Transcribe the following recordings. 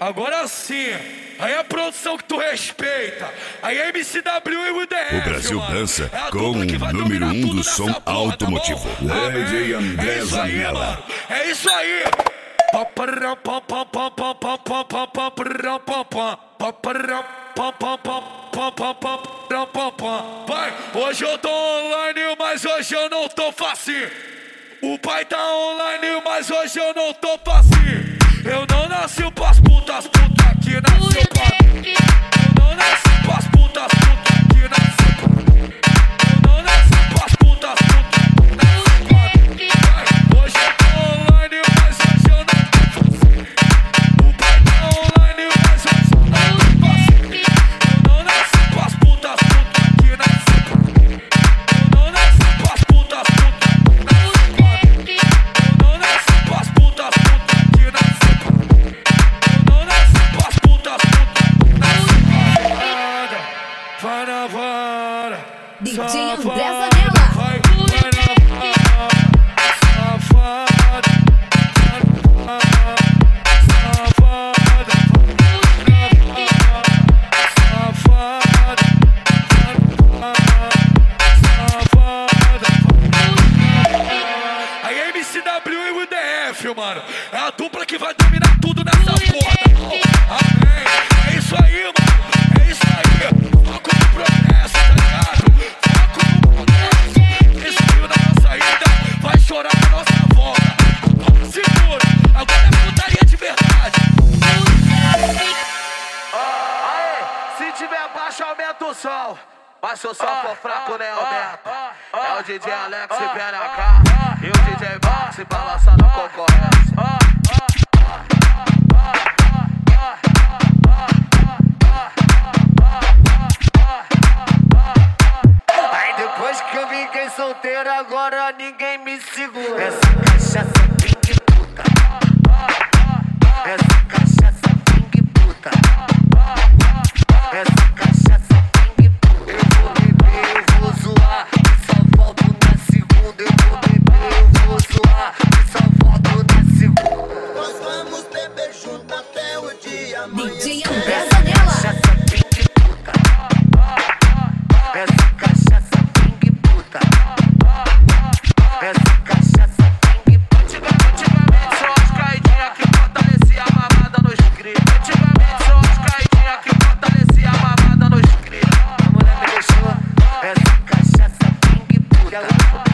Agora sim. Aí é a produção que tu respeita. Aí é MCW e o O Brasil mano. dança é com o número um do som porra, automotivo. Tá DJ André é Zanella. É isso aí. Vai, hoje eu tô online, mas hoje eu não tô facinho. O pai tá online, mas hoje eu não tô facinho. Eu não nasci putas, puta que nasceu pra mim. Eu não nasci pras putas, puta que nasceu DJ André safada, Zanella. vai, vai na vara, safada, safada, safada, safada. Aí MCW e o DF, mano. É a dupla que vai dominar tudo nessa porra, tá? Amém. É isso aí, mano. Aumenta o som. Mas se o som for fraco, nem aumenta. É o DJ Alex e PNK. E o DJ Max balançando a concorrência. Aí depois que eu fiquei solteiro, agora ninguém me segura. Essa cachaça ping puta. Yellow.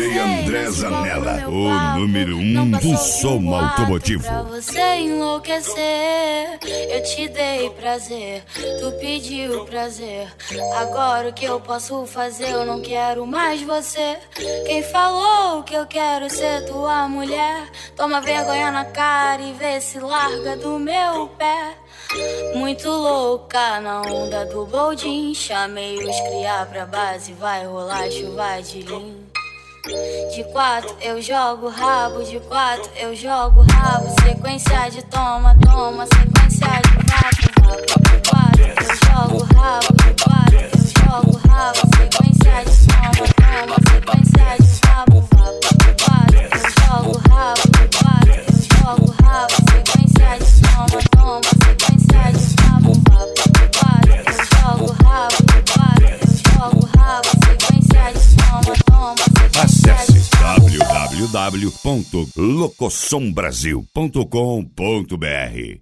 DJ André Zanella, o número um do som automotivo. Pra você enlouquecer, eu te dei prazer, tu pediu prazer. Agora o que eu posso fazer? Eu não quero mais você. Quem falou que eu quero ser tua mulher? Toma vergonha na cara e vê se larga do meu pé. Muito louca na onda do boldin. Chamei os criar pra base, vai rolar chuva de lim. De quatro eu jogo rabo, de quatro eu jogo rabo. Sequência de toma, toma, sequência de vapo, vapo. De quatro eu jogo rabo, de quatro eu jogo rabo. Sequência de toma, toma, sequência de vapo, vapo. De quatro eu jogo rabo, de quatro eu jogo rabo. Sequência de toma, toma, sequência de vapo, vapo. De quatro eu jogo rabo, de quatro eu jogo rabo. Sequência de toma, toma, Acesse www.locosombrasil.com.br